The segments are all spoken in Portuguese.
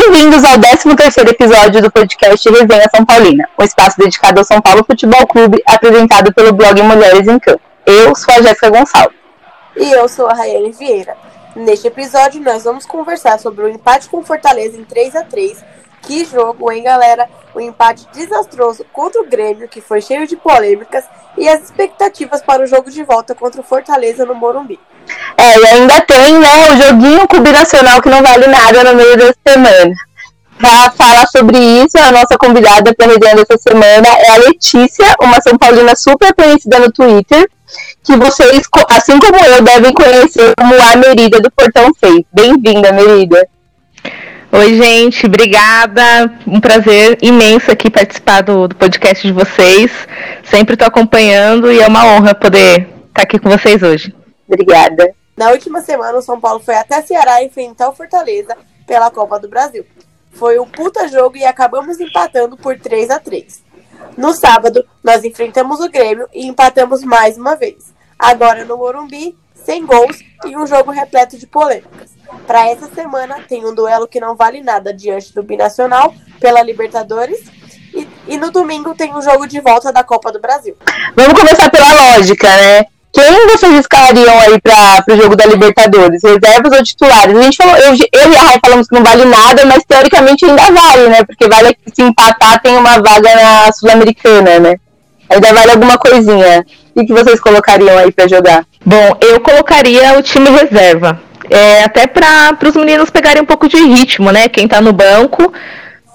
Bem-vindos ao 13º episódio do podcast Resenha São Paulina, um espaço dedicado ao São Paulo Futebol Clube, apresentado pelo blog Mulheres em Campo. Eu sou a Jéssica Gonçalves. E eu sou a Rayane Vieira. Neste episódio, nós vamos conversar sobre o empate com Fortaleza em 3 a 3 Que jogo, hein, galera? Um empate desastroso contra o Grêmio, que foi cheio de polêmicas, e as expectativas para o jogo de volta contra o Fortaleza no Morumbi. É, e ainda tem, né, o joguinho combinacional que não vale nada no meio da semana. Para falar sobre isso, a nossa convidada para a resenha dessa semana é a Letícia, uma São Paulina super conhecida no Twitter, que vocês, assim como eu, devem conhecer como a Merida do Portão 6. Bem-vinda, Merida. Oi, gente, obrigada. Um prazer imenso aqui participar do, do podcast de vocês. Sempre estou acompanhando e é uma honra poder estar aqui com vocês hoje. Obrigada. Na última semana, o São Paulo foi até Ceará enfrentar o Fortaleza pela Copa do Brasil. Foi um puta jogo e acabamos empatando por 3 a 3 No sábado, nós enfrentamos o Grêmio e empatamos mais uma vez. Agora no Morumbi, sem gols e um jogo repleto de polêmicas. Para essa semana, tem um duelo que não vale nada diante do Binacional pela Libertadores. E, e no domingo tem um jogo de volta da Copa do Brasil. Vamos começar pela lógica, né? Quem vocês escalariam aí para o jogo da Libertadores? Reservas ou titulares? A gente falou, eu, eu e a Rai falamos que não vale nada, mas teoricamente ainda vale, né? Porque vale se empatar tem uma vaga na Sul-Americana, né? Ainda vale alguma coisinha. O que vocês colocariam aí para jogar? Bom, eu colocaria o time reserva. É, até para os meninos pegarem um pouco de ritmo, né? Quem está no banco,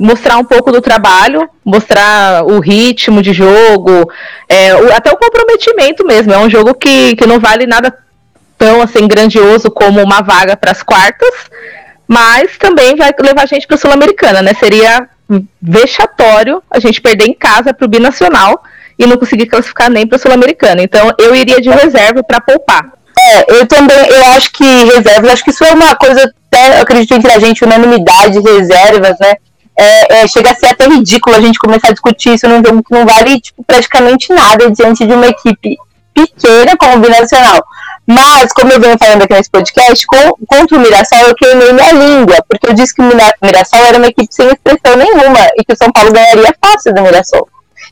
mostrar um pouco do trabalho, mostrar o ritmo de jogo, é, o, até o comprometimento mesmo. É um jogo que, que não vale nada tão assim grandioso como uma vaga para as quartas, mas também vai levar a gente para a Sul-Americana, né? Seria vexatório a gente perder em casa para o binacional e não conseguir classificar nem para a Sul-Americana. Então eu iria de reserva para poupar. É, eu também, eu acho que reservas, acho que isso é uma coisa, até, eu acredito entre a gente, unanimidade, reservas, né? É, é, chega a ser até ridículo a gente começar a discutir isso num jogo que não vale tipo, praticamente nada diante de uma equipe pequena como o Binacional. Mas, como eu venho falando aqui nesse podcast, com, contra o Mirassol eu queimei minha língua, porque eu disse que o Mirassol era uma equipe sem expressão nenhuma e que o São Paulo ganharia fácil do Mirassol.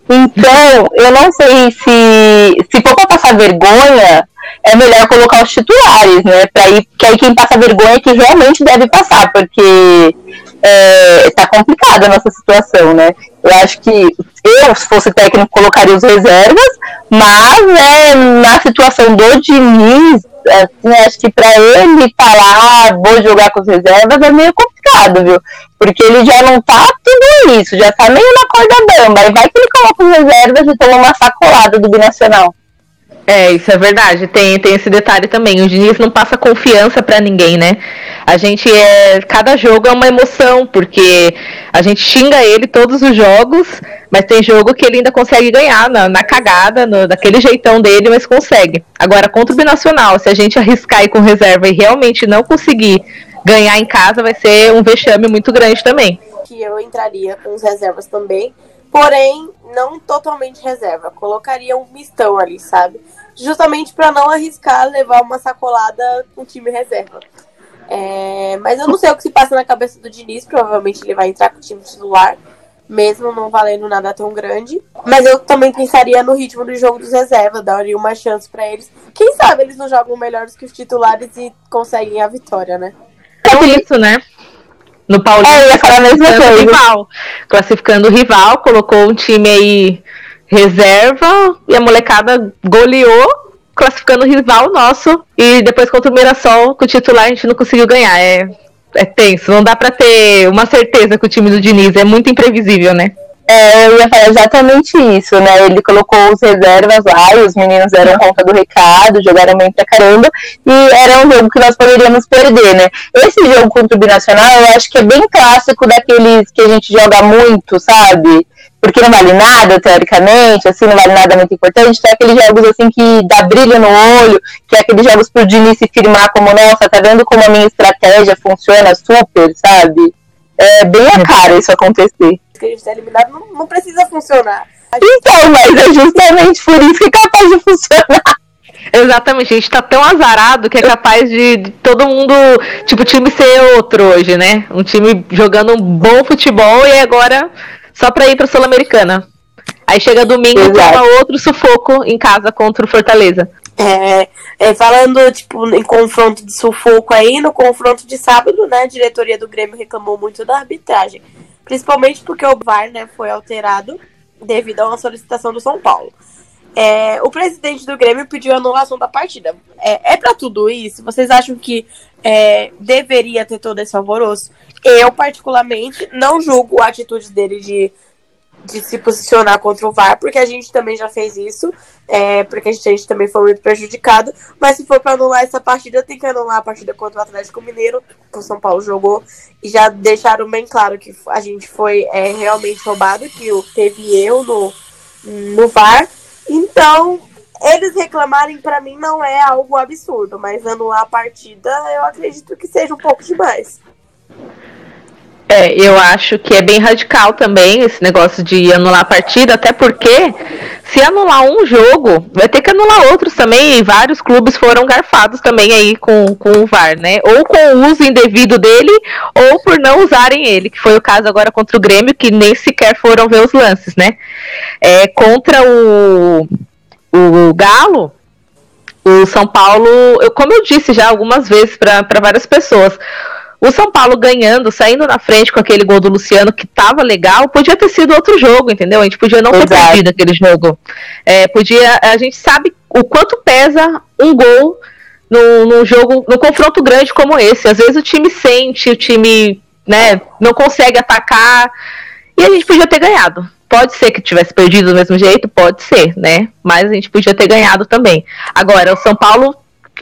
Então, eu não sei se, se for para passar vergonha, é melhor colocar os titulares, né? Pra ir, que aí quem passa vergonha é que realmente deve passar, porque é, tá complicada a nossa situação, né? Eu acho que eu, se fosse técnico, colocaria os reservas, mas né, na situação do Diniz, assim, acho que para ele falar, ah, vou jogar com os reservas, é meio complicado, viu? Porque ele já não tá tudo isso, já tá meio na corda bamba. Aí vai que ele coloca os reservas e toma uma sacolada do binacional. É, isso é verdade. Tem, tem esse detalhe também. O Diniz não passa confiança para ninguém, né? A gente é. Cada jogo é uma emoção, porque a gente xinga ele todos os jogos, mas tem jogo que ele ainda consegue ganhar na, na cagada, no, daquele jeitão dele, mas consegue. Agora, contra o Binacional, se a gente arriscar ir com reserva e realmente não conseguir ganhar em casa, vai ser um vexame muito grande também. Que eu entraria com os reservas também porém não totalmente reserva. Colocaria um mistão ali, sabe? Justamente para não arriscar levar uma sacolada com o time reserva. É, mas eu não sei o que se passa na cabeça do Diniz, provavelmente ele vai entrar com o time titular, mesmo não valendo nada tão grande. Mas eu também pensaria no ritmo do jogo dos reservas, daria uma chance para eles. Quem sabe eles não jogam melhores que os titulares e conseguem a vitória, né? É isso, né? No Paulista. É, eu ia falar a mesma coisa. Rival, classificando o rival, colocou um time aí reserva e a molecada goleou, classificando o rival nosso. E depois contra o Mirassol, com o titular, a gente não conseguiu ganhar. É, é tenso, não dá para ter uma certeza com o time do Diniz, é muito imprevisível, né? É, eu ia falar exatamente isso, né? Ele colocou os reservas lá e os meninos deram conta do recado, jogaram bem pra caramba, e era um jogo que nós poderíamos perder, né? Esse jogo contra o Binacional eu acho que é bem clássico daqueles que a gente joga muito, sabe? Porque não vale nada, teoricamente, assim, não vale nada muito importante. Tem aqueles jogos assim que dá brilho no olho, que é aqueles jogos pro Diniz se firmar como, nossa, tá vendo como a minha estratégia funciona super, sabe? É bem a cara isso acontecer que a gente está eliminado não, não precisa funcionar. Gente... Então, mas é justamente por isso que é capaz de funcionar. Exatamente, a gente tá tão azarado que é capaz de, de todo mundo, tipo, o time ser outro hoje, né? Um time jogando um bom futebol e agora só pra ir pra Sul-Americana. Aí chega domingo e toma outro sufoco em casa contra o Fortaleza. É, é, falando, tipo, em confronto de sufoco aí, no confronto de sábado, né, a diretoria do Grêmio reclamou muito da arbitragem. Principalmente porque o VAR, né, foi alterado devido a uma solicitação do São Paulo. É, o presidente do Grêmio pediu a anulação da partida. É, é para tudo isso? Vocês acham que é, deveria ter todo esse alvoroço? Eu, particularmente, não julgo a atitude dele de, de se posicionar contra o VAR, porque a gente também já fez isso, é, porque a gente, a gente, também foi muito prejudicado. Mas se for para anular essa partida, tem que anular a partida contra o Atlético Mineiro, que o São Paulo jogou, e já deixaram bem claro que a gente foi é, realmente roubado, que teve erro no, no VAR. Então, eles reclamarem para mim não é algo absurdo, mas anular a partida eu acredito que seja um pouco demais. É, eu acho que é bem radical também esse negócio de anular a partida, até porque se anular um jogo, vai ter que anular outros também, e vários clubes foram garfados também aí com, com o VAR, né? Ou com o uso indevido dele, ou por não usarem ele, que foi o caso agora contra o Grêmio, que nem sequer foram ver os lances, né? É, contra o, o Galo, o São Paulo, eu, como eu disse já algumas vezes para várias pessoas, o São Paulo ganhando, saindo na frente com aquele gol do Luciano que tava legal, podia ter sido outro jogo, entendeu? A gente podia não Exato. ter perdido aquele jogo. É, podia, a gente sabe o quanto pesa um gol no, no jogo, no confronto grande como esse. Às vezes o time sente, o time né, não consegue atacar e a gente podia ter ganhado. Pode ser que tivesse perdido do mesmo jeito, pode ser, né? Mas a gente podia ter ganhado também. Agora, o São Paulo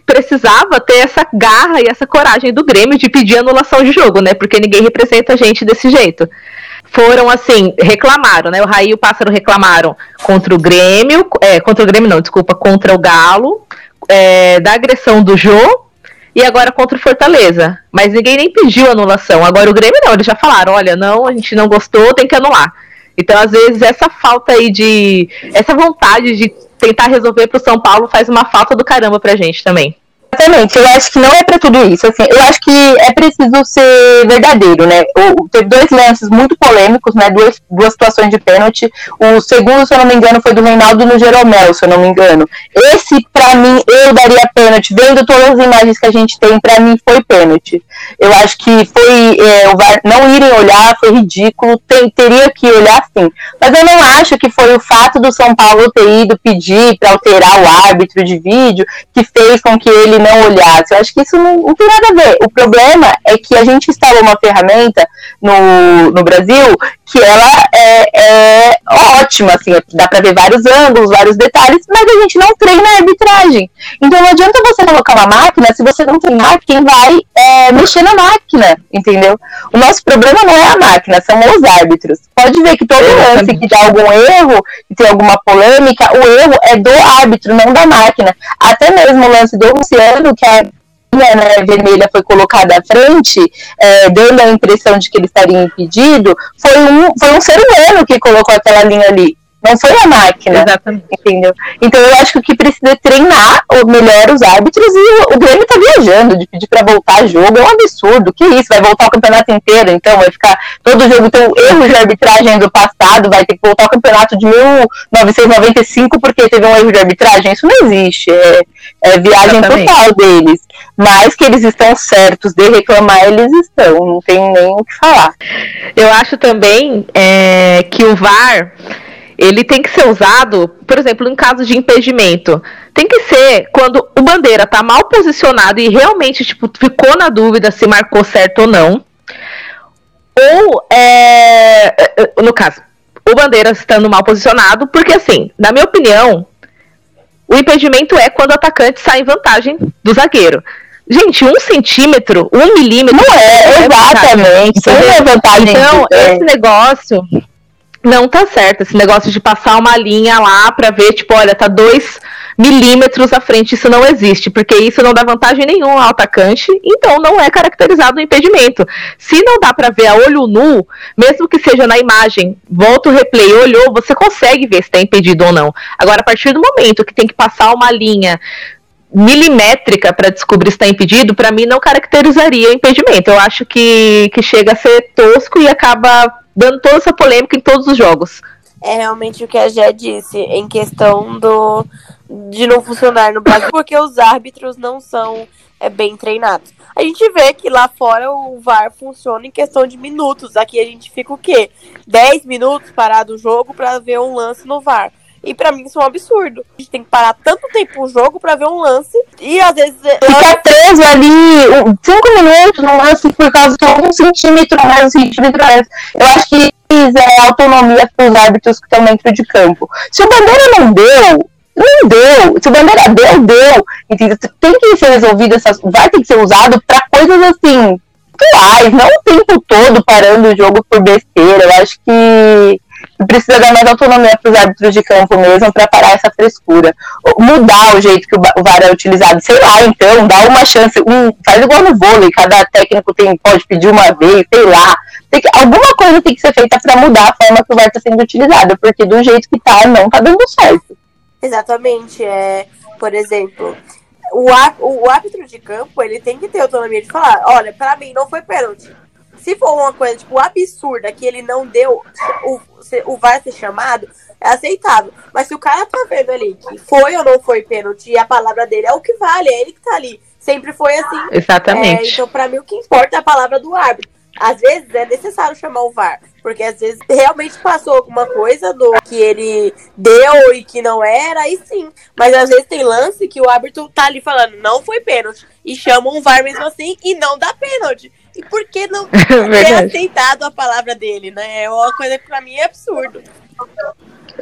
precisava ter essa garra e essa coragem do Grêmio de pedir anulação de jogo, né? Porque ninguém representa a gente desse jeito. Foram assim, reclamaram, né? O Raí e o Pássaro reclamaram contra o Grêmio, é, contra o Grêmio não, desculpa, contra o Galo, é, da agressão do Jô e agora contra o Fortaleza. Mas ninguém nem pediu anulação. Agora o Grêmio não, eles já falaram, olha, não, a gente não gostou, tem que anular. Então, às vezes, essa falta aí de. essa vontade de tentar resolver para o São Paulo faz uma falta do caramba pra gente também. Exatamente, eu acho que não é para tudo isso. Assim, eu acho que é preciso ser verdadeiro, né? O, teve dois lances muito polêmicos, né? Duas, duas situações de pênalti. O segundo, se eu não me engano, foi do Reinaldo no Jeromel, se eu não me engano. Esse, para mim, eu daria pênalti. Vendo todas as imagens que a gente tem, para mim foi pênalti. Eu acho que foi é, o VAR não irem olhar, foi ridículo. Tem, teria que olhar sim. Mas eu não acho que foi o fato do São Paulo ter ido pedir para alterar o árbitro de vídeo que fez com que ele não olhasse. Eu acho que isso não, não, tem nada a ver. O problema é que a gente instalou uma ferramenta no, no Brasil que ela é, é ótima, assim, dá para ver vários ângulos, vários detalhes, mas a gente não treina a arbitragem. Então não adianta você colocar uma máquina se você não treinar quem vai é, mexer na máquina, entendeu? O nosso problema não é a máquina, são os árbitros. Pode ver que todo lance que dá algum erro, que tem alguma polêmica, o erro é do árbitro, não da máquina. Até mesmo o lance do Luciano, que é né, vermelha foi colocada à frente, é, dando a impressão de que ele estaria impedido, foi um, foi um ser humano que colocou aquela linha ali. Não foi a máquina. Exatamente. Entendeu? Então eu acho que o que precisa é treinar melhor os árbitros e o, o Grêmio tá viajando de pedir para voltar jogo. É um absurdo. Que isso? Vai voltar o campeonato inteiro, então vai ficar todo jogo tem erros de arbitragem do passado, vai ter que voltar o campeonato de 1995 porque teve um erro de arbitragem. Isso não existe. É, é viagem Exatamente. total deles. Mas que eles estão certos de reclamar, eles estão. Não tem nem o que falar. Eu acho também é, que o VAR ele tem que ser usado, por exemplo, em caso de impedimento. Tem que ser quando o bandeira tá mal posicionado e realmente tipo, ficou na dúvida se marcou certo ou não. Ou, é, é, é, no caso, o bandeira estando mal posicionado, porque assim, na minha opinião, o impedimento é quando o atacante sai em vantagem do zagueiro. Gente, um centímetro, um milímetro. Não é, é exatamente. Vantagem, é vantagem. Então, esse negócio não tá certo esse negócio de passar uma linha lá para ver, tipo, olha, tá dois milímetros à frente, isso não existe, porque isso não dá vantagem nenhuma ao atacante, então não é caracterizado o impedimento. Se não dá para ver a olho nu, mesmo que seja na imagem, volta o replay, olhou, você consegue ver se está impedido ou não. Agora, a partir do momento que tem que passar uma linha milimétrica para descobrir se está impedido, para mim não caracterizaria impedimento. Eu acho que, que chega a ser tosco e acaba dando toda essa polêmica em todos os jogos. É realmente o que a Jé disse em questão do de não funcionar no Brasil, porque os árbitros não são é, bem treinados. A gente vê que lá fora o VAR funciona em questão de minutos. Aqui a gente fica o quê? 10 minutos parado o jogo para ver um lance no VAR. E para mim isso é um absurdo. A gente tem que parar tanto tempo o jogo para ver um lance e às vezes. É, Fica preso ali 5 minutos no lance por causa de um centímetro mais, um centímetro mais. Eu acho que é autonomia para os árbitros que estão dentro de campo. Se o Bandeira não deu, não deu. Se o Bandeira deu, deu. Entendeu? Tem que ser resolvido, essas, vai ter que ser usado para coisas assim, atuais, não o tempo todo parando o jogo por besteira. Eu acho que precisa dar mais autonomia para os árbitros de campo mesmo para parar essa frescura. Mudar o jeito que o VAR é utilizado, sei lá, então, dá uma chance, um, faz igual no vôlei, cada técnico tem, pode pedir uma vez, sei lá. Que, alguma coisa tem que ser feita para mudar a forma que o VAR está sendo utilizado, porque do jeito que está, não está dando certo. Exatamente. É, por exemplo, o, o árbitro de campo ele tem que ter autonomia de falar: olha, para mim não foi pênalti se for uma coisa, tipo, absurda que ele não deu o, o VAR ser chamado, é aceitável. Mas se o cara tá vendo ali que foi ou não foi pênalti a palavra dele é o que vale, é ele que tá ali. Sempre foi assim. Exatamente. É, então, para mim, o que importa é a palavra do árbitro. Às vezes é necessário chamar o VAR, porque às vezes realmente passou alguma coisa do que ele deu e que não era, aí sim. Mas às vezes tem lance que o árbitro tá ali falando, não foi pênalti, e chama um VAR mesmo assim e não dá pênalti. E por que não ter aceitado a palavra dele, né? É uma coisa que pra mim é absurdo.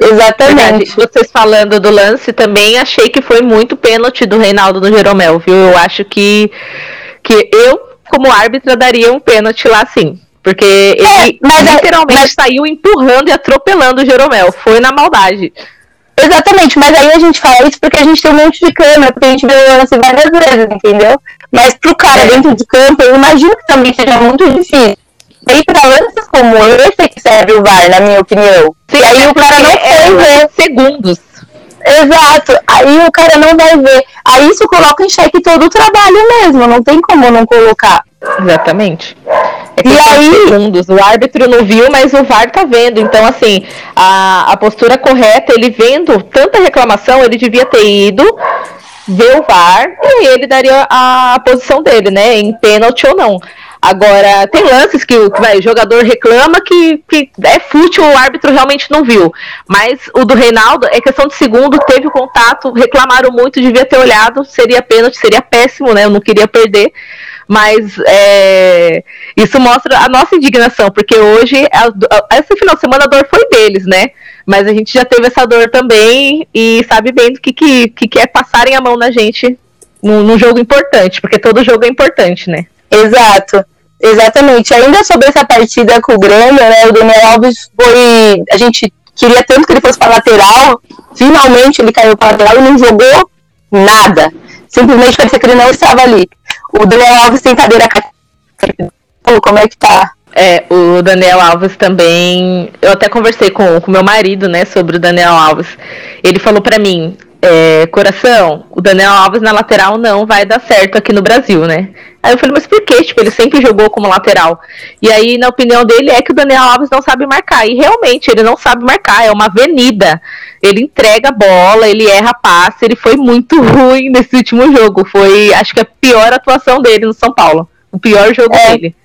Exatamente. Vocês falando do lance também, achei que foi muito pênalti do Reinaldo no Jeromel, viu? Eu acho que, que eu, como árbitra, daria um pênalti lá sim. Porque ele é, literalmente mas... saiu empurrando e atropelando o Jeromel. Foi na maldade. Exatamente, mas aí a gente fala isso porque a gente tem um monte de câmera, porque a gente vê o lance várias vezes, entendeu? Mas pro cara é. dentro de campo, eu imagino que também seja muito difícil. E aí, pra lances como esse que serve o VAR, na minha opinião. Sim, aí o cara não é, ver. Segundos. Exato. Aí o cara não vai ver. Aí isso coloca em xeque todo o trabalho mesmo. Não tem como não colocar. Exatamente. É e aí, segundos. O árbitro não viu, mas o VAR tá vendo. Então, assim, a, a postura correta, ele vendo tanta reclamação, ele devia ter ido ver o VAR e ele daria a, a posição dele, né? Em pênalti ou não. Agora, tem lances que, que vai, o jogador reclama que, que é fútil, o árbitro realmente não viu. Mas o do Reinaldo é questão de segundo, teve o contato, reclamaram muito, devia ter olhado, seria pênalti, seria péssimo, né? Eu não queria perder. Mas é, isso mostra a nossa indignação, porque hoje, a, esse final de semana, a dor foi deles, né? Mas a gente já teve essa dor também e sabe bem do que, que, que é passarem a mão na gente num, num jogo importante, porque todo jogo é importante, né? Exato. Exatamente. Ainda sobre essa partida com o Grêmio, né? O Daniel Alves foi. A gente queria tanto que ele fosse para lateral. Finalmente ele caiu para lateral e não jogou nada. Simplesmente parecia que ele não estava ali. O Daniel Alves tem cadeira como é que tá? É, o Daniel Alves também. Eu até conversei com o meu marido, né, sobre o Daniel Alves. Ele falou para mim: é, coração, o Daniel Alves na lateral não vai dar certo aqui no Brasil, né? Aí eu falei, mas por quê? Tipo, ele sempre jogou como lateral. E aí, na opinião dele, é que o Daniel Alves não sabe marcar. E realmente, ele não sabe marcar, é uma avenida. Ele entrega a bola, ele erra passe, ele foi muito ruim nesse último jogo. Foi, acho que a pior atuação dele no São Paulo. O pior jogo é. dele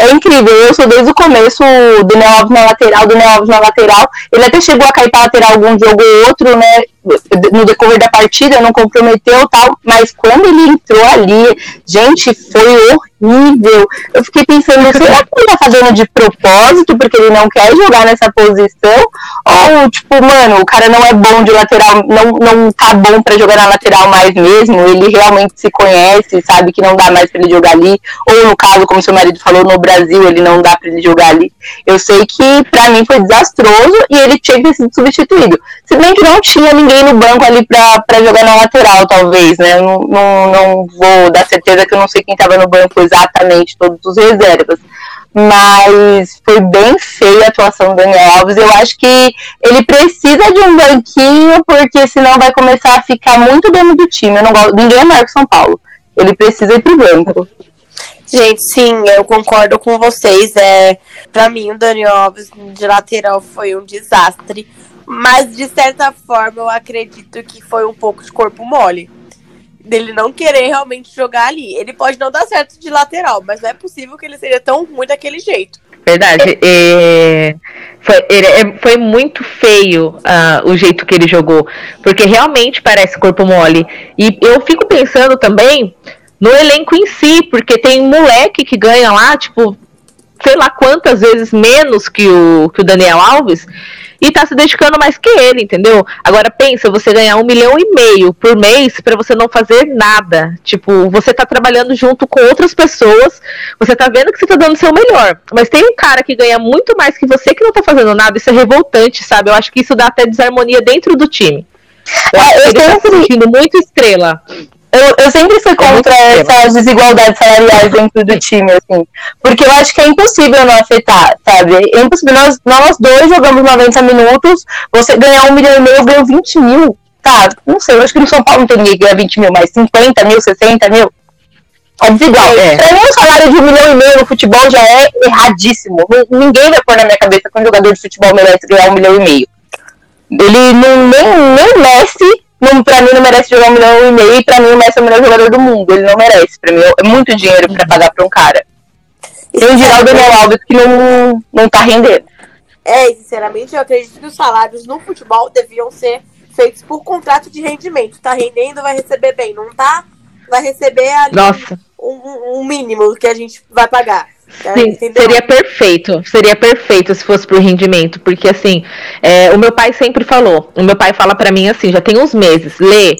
é incrível. Eu sou desde o começo o Daniel Alves na lateral, Daniel Alves na lateral. Ele até chegou a cair para lateral algum jogo ou outro, né? No decorrer da partida, não comprometeu tal. Mas quando ele entrou ali, gente, foi horrível. Eu fiquei pensando, será que ele tá fazendo de propósito, porque ele não quer jogar nessa posição? Ou, tipo, mano, o cara não é bom de lateral, não, não tá bom para jogar na lateral mais mesmo. Ele realmente se conhece, sabe que não dá mais para ele jogar ali. Ou no caso, como seu marido falou, no Brasil ele não dá para ele jogar ali. Eu sei que para mim foi desastroso e ele tinha que ser substituído. Se bem que não tinha ninguém ninguém no banco ali pra jogar na lateral, talvez, né? Não, não, não vou dar certeza que eu não sei quem tava no banco exatamente, todos os reservas. Mas foi bem feia a atuação do Daniel Alves. Eu acho que ele precisa de um banquinho, porque senão vai começar a ficar muito dentro do time. Eu não gosto, ninguém é maior que São Paulo. Ele precisa ir pro banco. Gente, sim, eu concordo com vocês. É, para mim, o Daniel Alves de lateral foi um desastre. Mas, de certa forma, eu acredito que foi um pouco de corpo mole. Dele não querer realmente jogar ali. Ele pode não dar certo de lateral, mas não é possível que ele seja tão ruim daquele jeito. Verdade. É, foi, foi, muito feio uh, o jeito que ele jogou. Porque realmente parece corpo mole. E eu fico pensando também no elenco em si, porque tem moleque que ganha lá, tipo, sei lá quantas vezes menos que o, que o Daniel Alves e tá se dedicando mais que ele, entendeu? Agora pensa, você ganhar um milhão e meio por mês para você não fazer nada. Tipo, você tá trabalhando junto com outras pessoas, você tá vendo que você tá dando o seu melhor. Mas tem um cara que ganha muito mais que você que não tá fazendo nada, isso é revoltante, sabe? Eu acho que isso dá até desarmonia dentro do time. Eu, é, eu ele tá se sentindo muito estrela. Eu, eu sempre fui é contra é essas desigualdades salariais dentro do time, assim. Porque eu acho que é impossível não afetar, sabe? É impossível. Nós, nós dois jogamos 90 minutos, você ganhar um milhão e meio, eu ganho 20 mil. Tá, não sei, eu acho que no São Paulo não tem ninguém que ganha 20 mil, mas 50 mil, 60 mil. É desigual. É. Pra mim, um salário de um milhão e meio no futebol já é erradíssimo. Ninguém vai pôr na minha cabeça que um jogador de futebol merece ganhar um milhão e meio. Ele não, nem, nem Messi não, pra mim não merece jogar um milhão e meio e pra mim o Messi é o melhor jogador do mundo. Ele não merece. Pra mim é muito dinheiro pra pagar pra um cara. E em geral o Daniel Alves que não, não tá rendendo. É, sinceramente, eu acredito que os salários no futebol deviam ser feitos por contrato de rendimento. Tá rendendo, vai receber bem. Não tá, vai receber ali Nossa. Um, um mínimo que a gente vai pagar. Sim, seria perfeito, seria perfeito se fosse pro rendimento, porque assim, é, o meu pai sempre falou, o meu pai fala para mim assim, já tem uns meses, lê,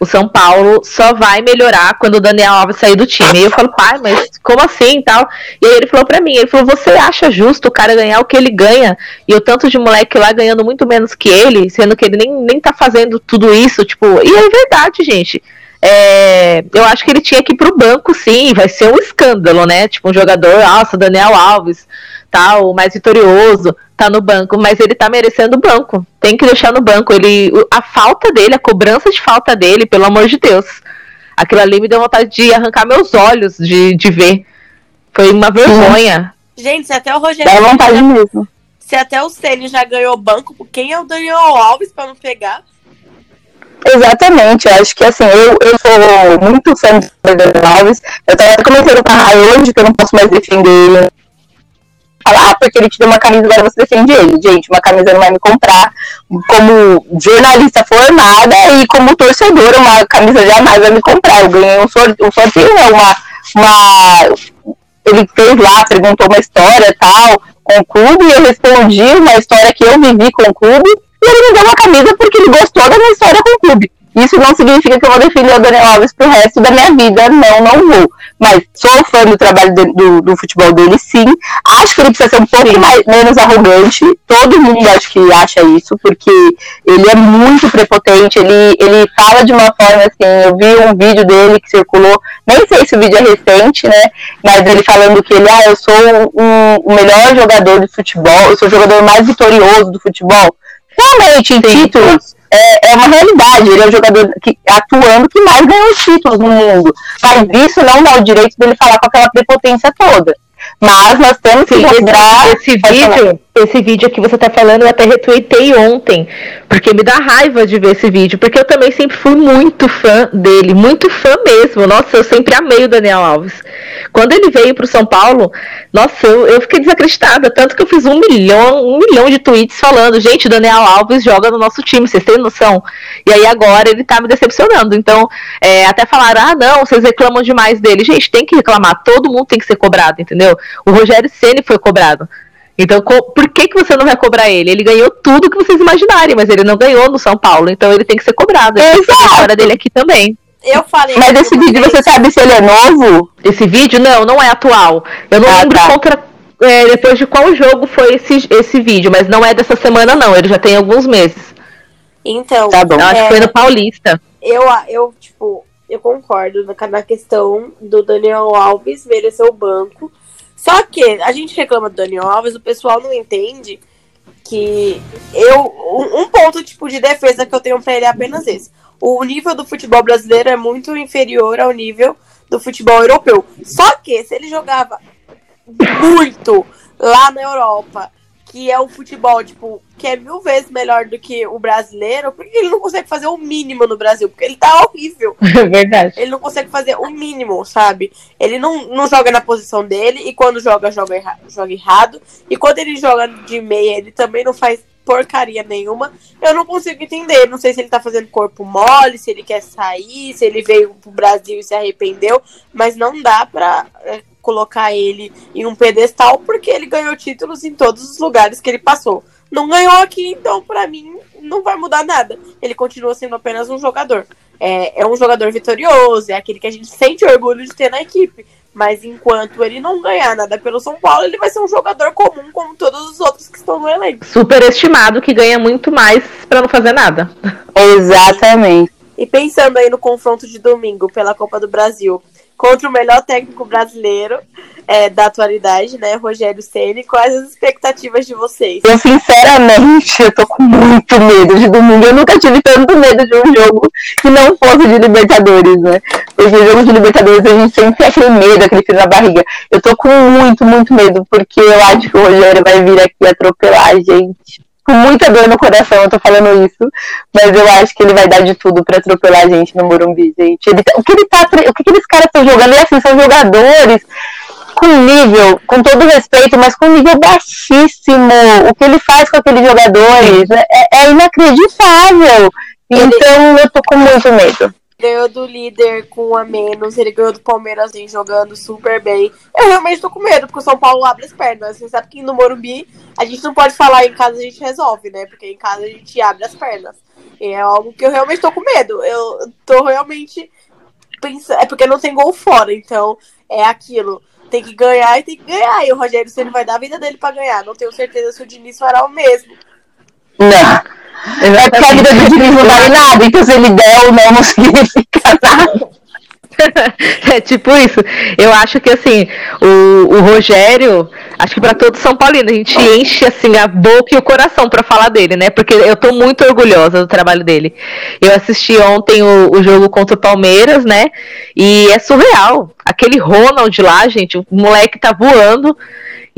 o São Paulo só vai melhorar quando o Daniel Alves sair do time. E eu falo, pai, mas como assim e tal? E aí ele falou para mim, ele falou, você acha justo o cara ganhar o que ele ganha e o tanto de moleque lá ganhando muito menos que ele, sendo que ele nem, nem tá fazendo tudo isso, tipo, e é verdade, gente. É, eu acho que ele tinha que ir pro banco, sim, vai ser um escândalo, né? Tipo, um jogador, nossa, Daniel Alves, tal, mais vitorioso, tá no banco, mas ele tá merecendo o banco. Tem que deixar no banco. Ele, a falta dele, a cobrança de falta dele, pelo amor de Deus. Aquilo ali me deu vontade de arrancar meus olhos de, de ver. Foi uma vergonha. Gente, se até o Rogério. Dá vontade mesmo. Se até o Ceni já ganhou banco, quem é o Daniel Alves para não pegar? Exatamente, eu acho que assim, eu, eu sou muito fã do Fernando Alves. Eu tava comentando com a Rai hoje que eu não posso mais defender ele. Falar, ah, porque ele te deu uma camisa, agora você defende ele. Gente, uma camisa não vai me comprar. Como jornalista formada e como torcedora, uma camisa jamais vai me comprar. Eu ganhei um sorteio, um sorteio né, uma, uma. Ele fez lá, perguntou uma história tal, com o clube, e eu respondi uma história que eu vivi com o clube ele me deu uma camisa porque ele gostou da minha história com o clube. Isso não significa que eu vou defender o Daniel Alves pro resto da minha vida. Não, não vou. Mas sou fã do trabalho de, do, do, futebol dele, sim. Acho que ele precisa ser um pouco mais, menos arrogante. Todo mundo acho que acha isso, porque ele é muito prepotente. Ele, ele fala de uma forma assim. Eu vi um vídeo dele que circulou, nem sei se o vídeo é recente, né? Mas ele falando que ele, ah, eu sou um, o melhor jogador de futebol, eu sou o jogador mais vitorioso do futebol realmente em títulos é, é, uma realidade. Ele é o jogador que, atuando que mais ganhou títulos no mundo. Mas isso não dá o direito dele falar com aquela prepotência toda. Mas nós temos que. Esse, esse vídeo, esse vídeo que você está falando, eu até retuitei ontem. Porque me dá raiva de ver esse vídeo. Porque eu também sempre fui muito fã dele. Muito fã mesmo. Nossa, eu sempre amei o Daniel Alves. Quando ele veio para o São Paulo, nossa, eu, eu, fiquei desacreditada. Tanto que eu fiz um milhão, um milhão de tweets falando, gente, o Daniel Alves joga no nosso time, vocês têm noção? E aí agora ele tá me decepcionando. Então, é, até falaram, ah, não, vocês reclamam demais dele. Gente, tem que reclamar, todo mundo tem que ser cobrado, entendeu? O Rogério Ceni foi cobrado. Então, por que, que você não vai cobrar ele? Ele ganhou tudo que vocês imaginarem, mas ele não ganhou no São Paulo, então ele tem que ser cobrado. Exato. A história dele aqui também. Eu falei. Mas esse vídeo, você sabe se ele é novo? Esse vídeo, não, não é atual. Eu não ah, lembro tá. contra, é, depois de qual jogo foi esse, esse vídeo, mas não é dessa semana, não. Ele já tem alguns meses. Então, tá bom. Eu acho que foi no Paulista. Eu, eu, tipo, eu concordo na questão do Daniel Alves merecer o banco. Só que a gente reclama do Daniel Alves, o pessoal não entende que eu. Um ponto tipo de defesa que eu tenho pra ele é apenas esse. O nível do futebol brasileiro é muito inferior ao nível do futebol europeu. Só que se ele jogava muito lá na Europa que é um futebol, tipo, que é mil vezes melhor do que o brasileiro, porque ele não consegue fazer o mínimo no Brasil? Porque ele tá horrível. É verdade. Ele não consegue fazer o mínimo, sabe? Ele não, não joga na posição dele, e quando joga, joga, erra, joga errado. E quando ele joga de meia, ele também não faz porcaria nenhuma. Eu não consigo entender. Não sei se ele tá fazendo corpo mole, se ele quer sair, se ele veio pro Brasil e se arrependeu, mas não dá pra é, colocar ele em um pedestal porque ele ganhou títulos em todos os lugares que ele passou. Não ganhou aqui, então para mim não vai mudar nada. Ele continua sendo apenas um jogador. É, é um jogador vitorioso, é aquele que a gente sente orgulho de ter na equipe. Mas enquanto ele não ganhar nada pelo São Paulo, ele vai ser um jogador comum como todos os outros que estão no elenco. Superestimado que ganha muito mais para não fazer nada. Exatamente. E pensando aí no confronto de domingo pela Copa do Brasil, contra o melhor técnico brasileiro é, da atualidade, né, Rogério Ceni. Quais as expectativas de vocês? Eu, sinceramente, eu tô com muito medo de domingo. Eu nunca tive tanto medo de um jogo que não fosse de Libertadores, né? Porque jogos de Libertadores a gente sempre tem aquele medo, aquele frio na barriga. Eu tô com muito, muito medo, porque eu acho que o Rogério vai vir aqui atropelar a gente com muita dor no coração eu tô falando isso, mas eu acho que ele vai dar de tudo para atropelar a gente no Morumbi, gente. Ele, tá, o que ele tá, o que aqueles caras estão jogando, e assim, são jogadores com nível, com todo respeito, mas com nível baixíssimo. O que ele faz com aqueles jogadores é, é inacreditável. Então eu tô com muito medo ganhou do líder com um a menos, ele ganhou do Palmeiras assim, jogando super bem. Eu realmente tô com medo, porque o São Paulo abre as pernas. Você sabe que no Morumbi a gente não pode falar em casa a gente resolve, né? Porque em casa a gente abre as pernas. E é algo que eu realmente tô com medo. Eu tô realmente pensando. É porque não tem gol fora, então é aquilo. Tem que ganhar e tem que ganhar. E o Rogério Ceni vai dar a vida dele para ganhar. Não tenho certeza se o Diniz fará o mesmo. Não. É porque a vida do Diniz não vale nada, então se ele der ou não, não significa nada. é tipo isso. Eu acho que assim, o, o Rogério, acho que para todo São Paulino, a gente enche assim a boca e o coração para falar dele, né? Porque eu tô muito orgulhosa do trabalho dele. Eu assisti ontem o, o jogo contra o Palmeiras, né? E é surreal. Aquele Ronald lá, gente, o moleque tá voando.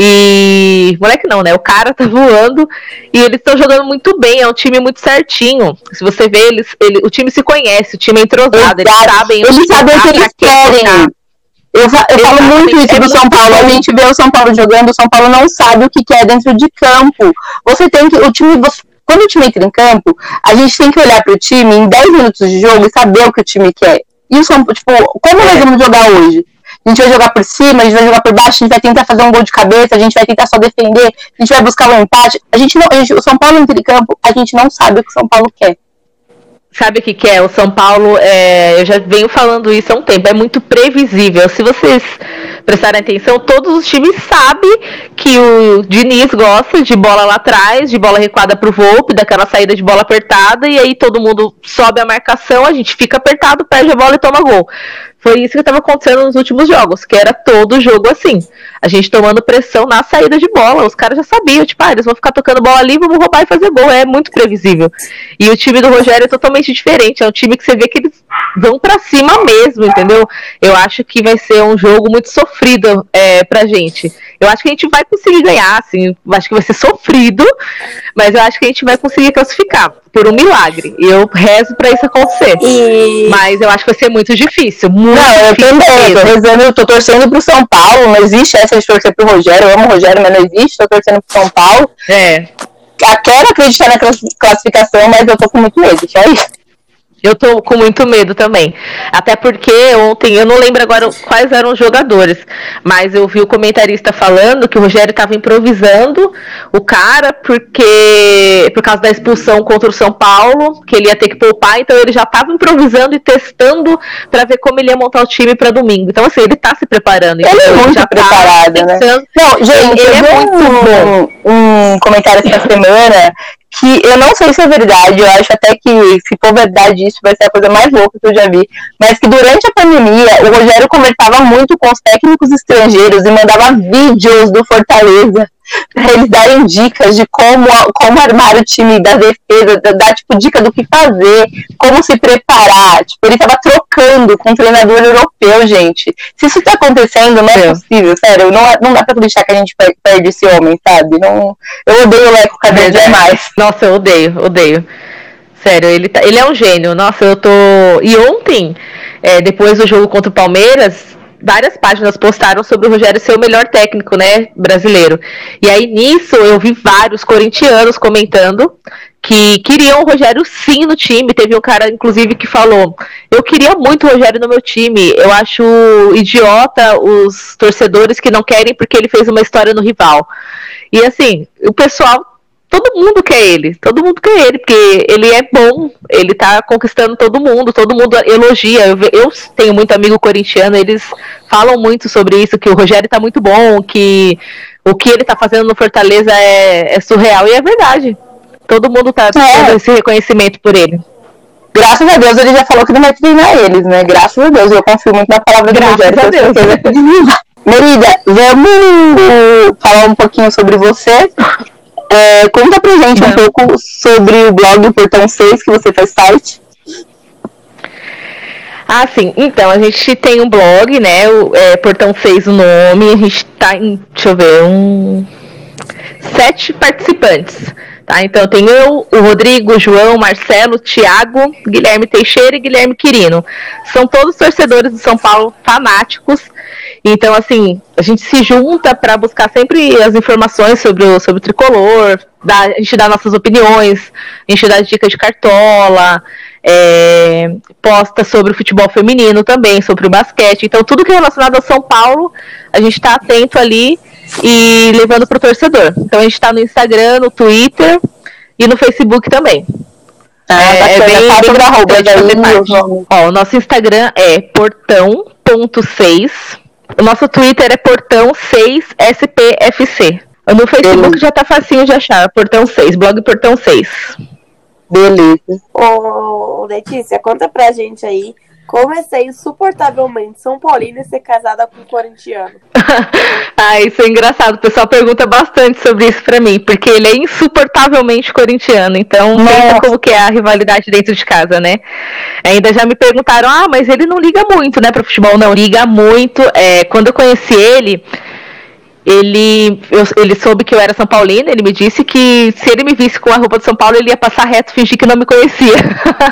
E. Moleque não, né? O cara tá voando e eles estão jogando muito bem. É um time muito certinho. Se você vê, eles, ele, o time se conhece, o time é entrosado, eles sabem. Eles sabem o que eles querem. Eu, eu falo muito isso do São Paulo. A gente vê o São Paulo jogando, o São Paulo não sabe o que quer dentro de campo. Você tem que. O time. Você, quando o time entra em campo, a gente tem que olhar pro time em 10 minutos de jogo e saber o que o time quer. E o São tipo, como nós vamos jogar hoje? A gente vai jogar por cima, a gente vai jogar por baixo, a gente vai tentar fazer um gol de cabeça, a gente vai tentar só defender, a gente vai buscar um empate. A gente não, a gente, o São Paulo em campo, a gente não sabe o que o São Paulo quer. Sabe o que, que é? O São Paulo, é, eu já venho falando isso há um tempo, é muito previsível. Se vocês prestarem atenção, todos os times sabem que o Diniz gosta de bola lá atrás, de bola recuada pro Volpe, daquela saída de bola apertada, e aí todo mundo sobe a marcação, a gente fica apertado, perde a bola e toma gol. Foi isso que estava acontecendo nos últimos jogos, que era todo jogo assim. A gente tomando pressão na saída de bola. Os caras já sabiam, tipo, ah, eles vão ficar tocando bola ali, vamos roubar e fazer gol. É muito previsível. E o time do Rogério é totalmente diferente. É um time que você vê que eles vão para cima mesmo, entendeu? Eu acho que vai ser um jogo muito sofrido é, pra gente. Eu acho que a gente vai conseguir ganhar, assim. Acho que vai ser sofrido, mas eu acho que a gente vai conseguir classificar por um milagre. E eu rezo para isso acontecer. E... Mas eu acho que vai ser muito difícil. Muito não, eu também. Eu tô rezando, eu tô torcendo pro São Paulo. Não existe essa de torcer pro Rogério. Eu amo o Rogério, mas não existe. Tô torcendo pro São Paulo. É. Eu quero acreditar na classificação, mas eu tô com muito medo. Só isso. Eu tô com muito medo também. Até porque ontem, eu não lembro agora quais eram os jogadores, mas eu vi o comentarista falando que o Rogério estava improvisando o cara porque por causa da expulsão contra o São Paulo, que ele ia ter que poupar, então ele já estava improvisando e testando para ver como ele ia montar o time para domingo. Então assim, ele está se preparando. Ele é muito já tá preparado, tá né? Não, gente, ele é muito bom. Um comentário essa semana que eu não sei se é verdade, eu acho até que se for verdade isso vai ser a coisa mais louca que eu já vi, mas que durante a pandemia o Rogério conversava muito com os técnicos estrangeiros e mandava vídeos do Fortaleza para eles darem dicas de como, como armar o time da defesa, dar tipo dica do que fazer, como se preparar. Tipo, ele tava trocando com um treinador europeu, gente. Se isso tá acontecendo, não é, é. possível, sério. Não, não dá pra acreditar que a gente perde esse homem, sabe? Não, eu odeio o Leco cada dia mais. Nossa, eu odeio, odeio. Sério, ele, tá, ele é um gênio. Nossa, eu tô. E ontem, é, depois do jogo contra o Palmeiras, várias páginas postaram sobre o Rogério ser o melhor técnico, né, brasileiro. E aí nisso eu vi vários corintianos comentando que queriam o Rogério sim no time. Teve um cara, inclusive, que falou: Eu queria muito o Rogério no meu time. Eu acho idiota os torcedores que não querem porque ele fez uma história no rival. E assim, o pessoal todo mundo quer ele, todo mundo quer ele, porque ele é bom, ele tá conquistando todo mundo, todo mundo elogia. Eu, eu, tenho muito amigo corintiano, eles falam muito sobre isso, que o Rogério tá muito bom, que o que ele tá fazendo no Fortaleza é, é surreal, e é verdade. Todo mundo tá é. tendo esse reconhecimento por ele. Graças a Deus ele já falou que não vai treinar eles, né? Graças a Deus, eu confio muito na palavra Graças do Rogério. Graças a Deus. Merida, vamos falar um pouquinho sobre você. É, conta pra gente um pouco sobre o blog Portão 6 que você faz site. Ah, sim. Então, a gente tem um blog, né? O é, Portão 6 o nome. A gente tá em, deixa eu ver, um. Sete participantes. Tá? Então tem eu, o Rodrigo, João, Marcelo, Thiago, Guilherme Teixeira e Guilherme Quirino. São todos torcedores do São Paulo fanáticos então, assim, a gente se junta para buscar sempre as informações sobre o, sobre o tricolor, dá, a gente dá nossas opiniões, a gente dá dicas de cartola, é, posta sobre o futebol feminino também, sobre o basquete. Então, tudo que é relacionado ao São Paulo, a gente está atento ali e levando para o torcedor. Então, a gente está no Instagram, no Twitter e no Facebook também. Ah, é, é bem, bem da roupa, Ó, o nosso Instagram é portão.6 o nosso Twitter é portão6spfc. No Facebook já tá facinho de achar, Portão 6, blog Portão 6. Beleza. Ô, Letícia, conta pra gente aí como é ser insuportavelmente São Paulino e ser casada com um corintiano? ah, isso é engraçado. O pessoal pergunta bastante sobre isso pra mim, porque ele é insuportavelmente corintiano. Então, pensa como que é a rivalidade dentro de casa, né? Ainda já me perguntaram, ah, mas ele não liga muito, né, pro futebol. Não, liga muito. É, quando eu conheci ele, ele, eu, ele soube que eu era São Paulina, ele me disse que se ele me visse com a roupa de São Paulo, ele ia passar reto, fingir que não me conhecia.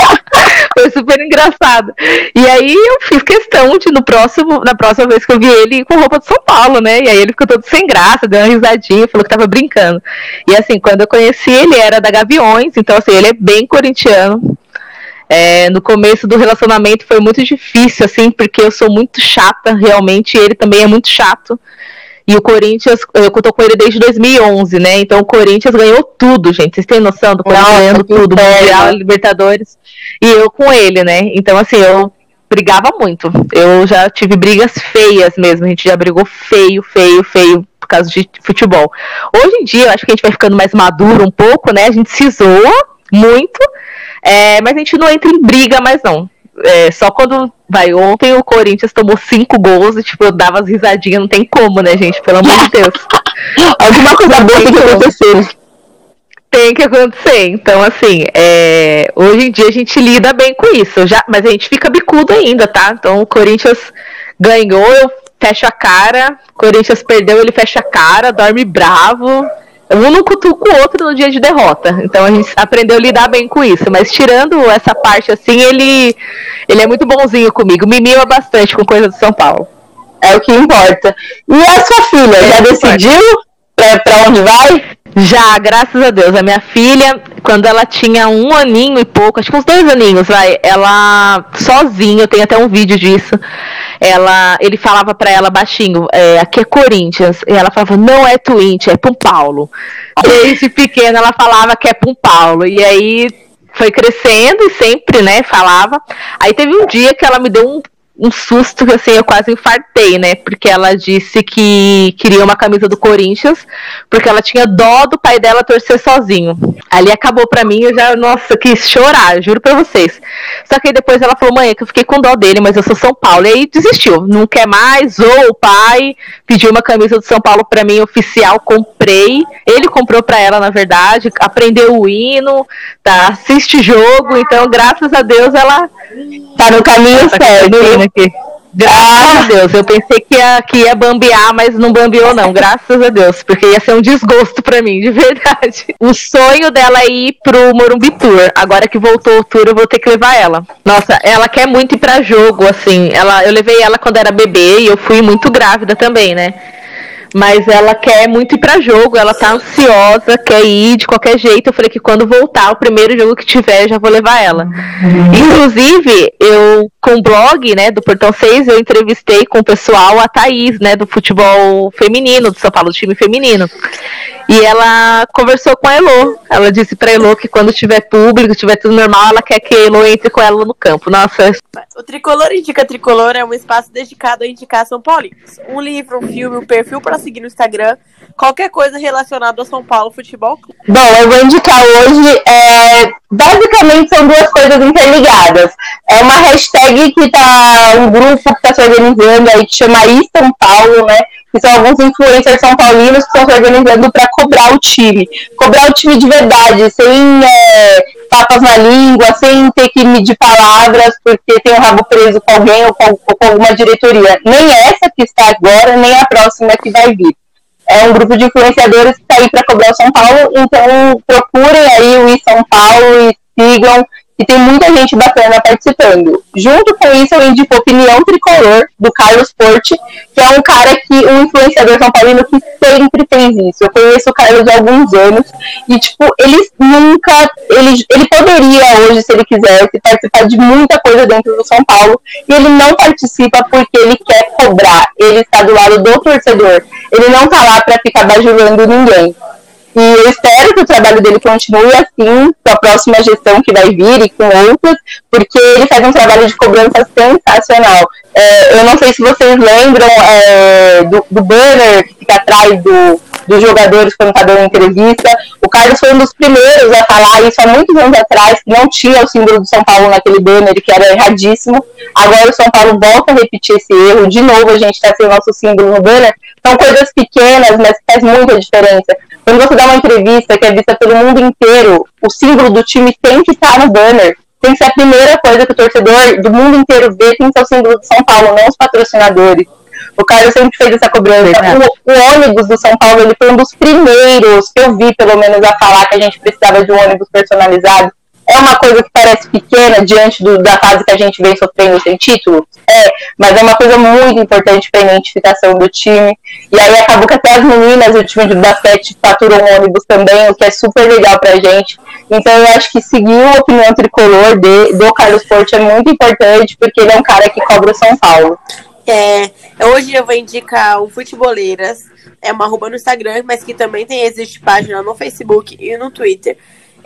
Foi super engraçado. E aí eu fiz questão de, no próximo, na próxima vez que eu vi ele, com roupa de São Paulo, né? E aí ele ficou todo sem graça, deu uma risadinha, falou que tava brincando. E assim, quando eu conheci ele, era da Gaviões, então assim, ele é bem corintiano. É, no começo do relacionamento foi muito difícil, assim, porque eu sou muito chata, realmente, e ele também é muito chato. E o Corinthians, eu tô com ele desde 2011, né? Então o Corinthians ganhou tudo, gente. Vocês têm noção do Corinthians Nossa, ganhando tudo, Mundial, Libertadores. E eu com ele, né? Então, assim, eu brigava muito. Eu já tive brigas feias mesmo. A gente já brigou feio, feio, feio por causa de futebol. Hoje em dia, eu acho que a gente vai ficando mais maduro um pouco, né? A gente se zoa muito, é, mas a gente não entra em briga mais não é, só quando vai ontem o Corinthians tomou cinco gols e tipo, eu dava as risadinhas, não tem como, né, gente? Pelo amor de Deus. Alguma coisa boa tem que acontecer. Tem que acontecer. Então, assim, é, hoje em dia a gente lida bem com isso. Já, mas a gente fica bicudo ainda, tá? Então o Corinthians ganhou, eu fecho a cara. Corinthians perdeu, ele fecha a cara, dorme bravo um não cutuca o outro no dia de derrota. Então a gente aprendeu a lidar bem com isso. Mas tirando essa parte assim, ele, ele é muito bonzinho comigo. Me mima bastante com coisa do São Paulo. É o que importa. E a sua filha, é já decidiu pra onde vai? Já, graças a Deus. A minha filha, quando ela tinha um aninho e pouco, acho que uns dois aninhos, vai, ela sozinha, eu tenho até um vídeo disso. Ela, ele falava para ela baixinho, é, aqui é Corinthians. E ela falava, não é Twint, é Pum Paulo. Desde pequena ela falava que é Pum Paulo. E aí foi crescendo e sempre, né, falava. Aí teve um dia que ela me deu um um susto que assim, eu quase infartei, né? Porque ela disse que queria uma camisa do Corinthians, porque ela tinha dó do pai dela torcer sozinho. Ali acabou pra mim, eu já, nossa, quis chorar, juro pra vocês. Só que aí depois ela falou, mãe, é que eu fiquei com dó dele, mas eu sou São Paulo. E aí desistiu, não quer mais, ou o pai pediu uma camisa do São Paulo pra mim oficial, comprei. Ele comprou pra ela, na verdade, aprendeu o hino, tá? Assiste jogo, então graças a Deus ela tá no caminho tá certo. Graças a Deus. Eu pensei que ia, que ia bambear, mas não bambeou, não. Graças a Deus. Porque ia ser um desgosto para mim, de verdade. O sonho dela é ir pro Morumbi Tour. Agora que voltou o tour, eu vou ter que levar ela. Nossa, ela quer muito ir pra jogo, assim. Ela, eu levei ela quando era bebê e eu fui muito grávida também, né? Mas ela quer muito ir para jogo, ela tá ansiosa, quer ir de qualquer jeito. Eu falei que quando voltar, o primeiro jogo que tiver, já vou levar ela. Uhum. Inclusive, eu, com o blog, né, do Portão 6, eu entrevistei com o pessoal a Thaís, né, do futebol feminino, do São Paulo, do time feminino. E ela conversou com a Elo. Ela disse pra Elo que quando tiver público, tiver tudo normal, ela quer que a Elo entre com ela no campo. Nossa. O Tricolor Indica Tricolor é um espaço dedicado a indicar São Paulo. Um livro, um filme, um perfil para seguir no Instagram. Qualquer coisa relacionada ao São Paulo Futebol Bom, eu vou indicar hoje. É... Basicamente são duas coisas interligadas. É uma hashtag que tá. um grupo que está se organizando aí que chama I São Paulo, né? Que são alguns influencers são paulinos que estão se organizando para cobrar o time. Cobrar o time de verdade, sem é, papas na língua, sem ter que medir palavras, porque tem o um rabo preso com alguém ou com, ou com alguma diretoria. Nem essa que está agora, nem a próxima que vai vir é um grupo de influenciadores que está aí para cobrar o São Paulo, então procurem aí o I São Paulo e sigam e tem muita gente bacana participando. Junto com isso, eu indico Opinião Tricolor, do Carlos Porte, que é um cara que, um influenciador são paulino que sempre fez isso. Eu conheço o Carlos há alguns anos, e, tipo, ele nunca, ele, ele poderia hoje, se ele quisesse, participar de muita coisa dentro do São Paulo, e ele não participa porque ele quer cobrar, ele está do lado do torcedor, ele não está lá para ficar bajulando ninguém. E eu espero que o trabalho dele continue assim com a próxima gestão que vai vir e com outras, porque ele faz um trabalho de cobrança sensacional. É, eu não sei se vocês lembram é, do, do, banner que fica atrás do, dos jogadores quando está dando entrevista. O Carlos foi um dos primeiros a falar isso há muitos anos atrás, que não tinha o símbolo do São Paulo naquele banner, que era erradíssimo. Agora o São Paulo volta a repetir esse erro. De novo, a gente está sem o nosso símbolo no banner. São coisas pequenas, mas faz muita diferença. Quando você dá uma entrevista que é vista pelo mundo inteiro, o símbolo do time tem que estar no banner. Tem que ser a primeira coisa que o torcedor do mundo inteiro vê, tem que ser o símbolo de São Paulo, não os patrocinadores. O Carlos sempre fez essa cobrança. O, o, ônibus do São Paulo ele foi um dos primeiros que eu vi, pelo menos, a falar que a gente precisava de um ônibus personalizado é uma coisa que parece pequena diante do, da fase que a gente vem sofrendo sem título? É, mas é uma coisa muito importante para a identificação do time. E aí acabou que até as meninas, o time de basquete, faturam um ônibus também, o que é super legal para a gente. Então eu acho que seguir a opinião tricolor de, do Carlos Porte é muito importante, porque ele é um cara que cobra o São Paulo. É, hoje eu vou indicar o Futeboleiras, é uma arroba no Instagram, mas que também tem, existe página no Facebook e no Twitter.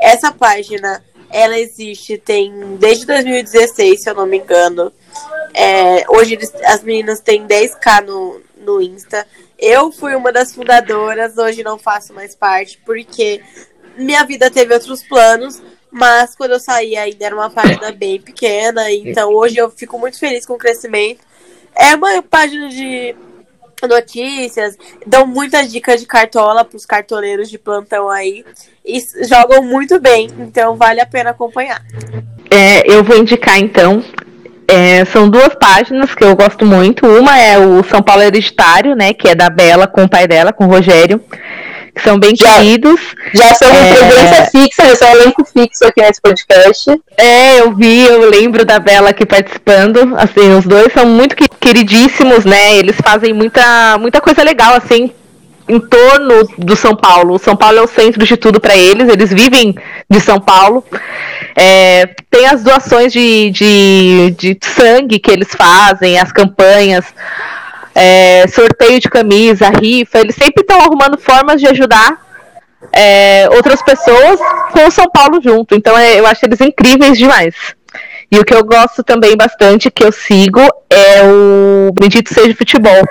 Essa página ela existe tem desde 2016, se eu não me engano. É, hoje eles, as meninas têm 10k no, no Insta. Eu fui uma das fundadoras, hoje não faço mais parte, porque minha vida teve outros planos. Mas quando eu saí ainda era uma página bem pequena, então hoje eu fico muito feliz com o crescimento. É uma página de notícias, dão muitas dicas de cartola para os cartoleiros de plantão aí e jogam muito bem, então vale a pena acompanhar. É, eu vou indicar então. É, são duas páginas que eu gosto muito. Uma é o São Paulo Hereditário, né? Que é da Bela com o pai dela, com o Rogério que são bem já, queridos. Já são é... presença fixa, já são elenco fixo aqui nesse podcast. É, eu vi, eu lembro da Bela aqui participando. Assim, os dois são muito queridíssimos, né? Eles fazem muita, muita coisa legal, assim, em torno do São Paulo. O São Paulo é o centro de tudo para eles, eles vivem de São Paulo. É, tem as doações de, de, de sangue que eles fazem, as campanhas é, sorteio de camisa, rifa, eles sempre estão arrumando formas de ajudar é, outras pessoas com o São Paulo junto. Então é, eu acho eles incríveis demais. E o que eu gosto também bastante, que eu sigo, é o Bendito Seja Futebol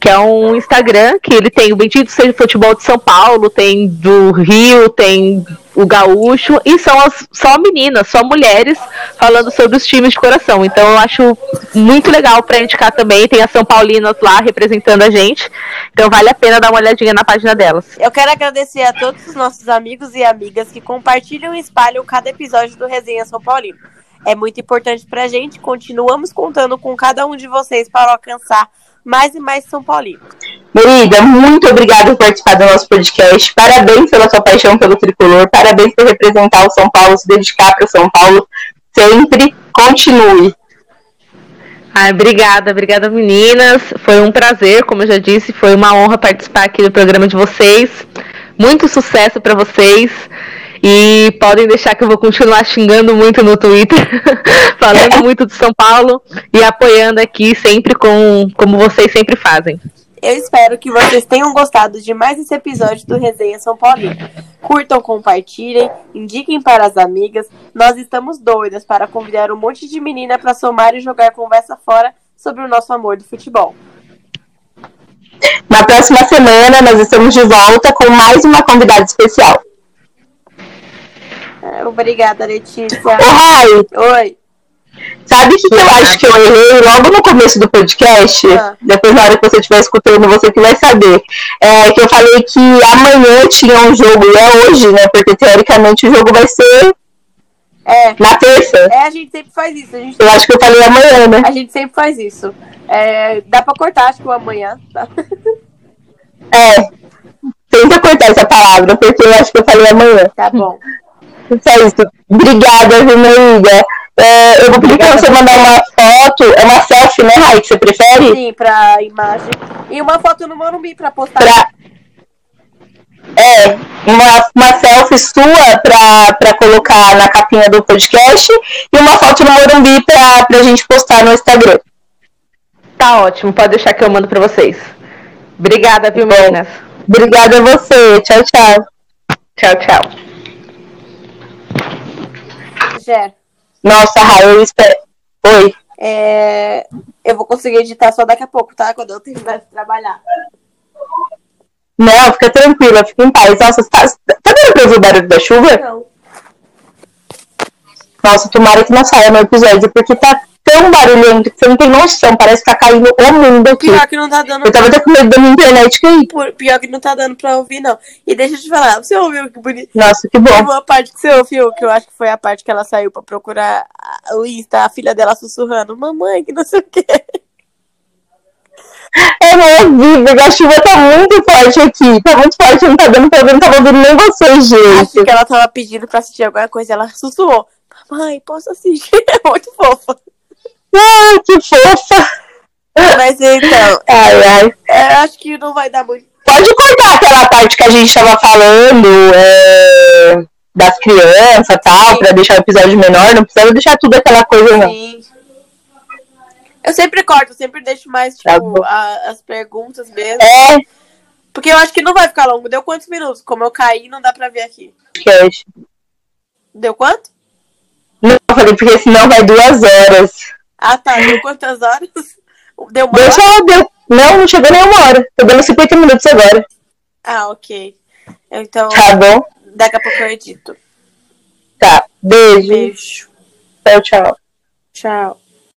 que é um Instagram que ele tem o Bendito Seja Futebol de São Paulo, tem do Rio, tem o Gaúcho, e são as, só meninas, só mulheres falando sobre os times de coração. Então eu acho muito legal para indicar também. Tem as São Paulinas lá representando a gente. Então vale a pena dar uma olhadinha na página delas. Eu quero agradecer a todos os nossos amigos e amigas que compartilham e espalham cada episódio do Resenha São Paulino. É muito importante pra gente. Continuamos contando com cada um de vocês para alcançar mais e mais São Paulino. Merida, muito obrigada por participar do nosso podcast. Parabéns pela sua paixão pelo tricolor. Parabéns por representar o São Paulo, se dedicar para o São Paulo. Sempre continue. Ai, obrigada, obrigada meninas. Foi um prazer, como eu já disse, foi uma honra participar aqui do programa de vocês. Muito sucesso para vocês. E podem deixar que eu vou continuar xingando muito no Twitter, falando muito de São Paulo e apoiando aqui sempre com como vocês sempre fazem. Eu espero que vocês tenham gostado de mais esse episódio do Resenha São Paulino. Curtam, compartilhem, indiquem para as amigas. Nós estamos doidas para convidar um monte de menina para somar e jogar conversa fora sobre o nosso amor do futebol. Na próxima semana, nós estamos de volta com mais uma convidada especial. Obrigada, Letícia. Ô, Rai. Oi. Sabe o que, que, eu acho que eu errei logo no começo do podcast? Ah. Depois, na hora que você estiver escutando, você que vai saber. É que eu falei que amanhã tinha um jogo, e é hoje, né? Porque teoricamente o jogo vai ser é. na terça. É, a gente sempre faz isso. eu acho que eu falei amanhã, né? A gente sempre faz isso. É, dá pra cortar, acho que o amanhã. Tá? É. Tenta cortar essa palavra, porque eu acho que eu falei amanhã. Tá bom. Só isso. Obrigada, Vineida. É, eu vou pedir pra você mandar uma foto, é uma selfie, né, Rai, que você prefere? Sim, pra imagem. E uma foto no Morumbi pra postar. Pra... É, uma, uma selfie sua pra, pra colocar na capinha do podcast e uma foto no Morumbi pra, pra gente postar no Instagram. Tá ótimo, pode deixar que eu mando pra vocês. Obrigada, viu, meninas? Obrigada a você. Tchau, tchau. Tchau, tchau. Gé. Nossa, Raio, eu espero. Oi. É... Eu vou conseguir editar só daqui a pouco, tá? Quando eu terminar de trabalhar. Não, fica tranquila, fica em paz. Nossa, tá, tá dando pra ouvir o barulho da chuva? Não. Nossa, tomara que não saia no episódio, porque tá tão barulhento que você não tem noção. Parece que tá caindo o mundo aqui. Pior que não tá dando. Eu tava até com medo da minha internet cair. Pior que não tá dando pra ouvir, não. E deixa eu te falar, você ouviu que bonito? Nossa, que bom. Uma parte que você ouviu, que eu acho que foi a parte que ela saiu pra procurar o Insta, a filha dela sussurrando: Mamãe, que não sei o quê. Eu não ouvi, porque a chuva tá muito forte aqui. Tá muito forte, não tá dando pra ver, não tava ouvindo nem vocês, gente. Acho que ela tava pedindo pra assistir alguma coisa, ela sussurrou. Mamãe, posso assistir? É muito fofa. Ai, que fofa! Mas então, ai, ai. É, acho que não vai dar muito. Pode cortar aquela parte que a gente tava falando é, das crianças e tal, pra deixar o episódio menor. Não precisa deixar tudo aquela coisa, não. Sim. Eu sempre corto, sempre deixo mais, tá tipo, tá a, as perguntas mesmo. É. Porque eu acho que não vai ficar longo. Deu quantos minutos? Como eu caí, não dá pra ver aqui. Esquece. Deu quanto? Não, eu falei, porque senão vai duas horas. Ah, tá. Deu quantas horas? Deu uma deu? Só, deu. Não, não chegou nem uma hora. Tô dando 50 minutos agora. Ah, ok. Então. Tá bom. Daqui a pouco eu edito. Tá. Beijo. Beijo. Tchau, tchau. Tchau.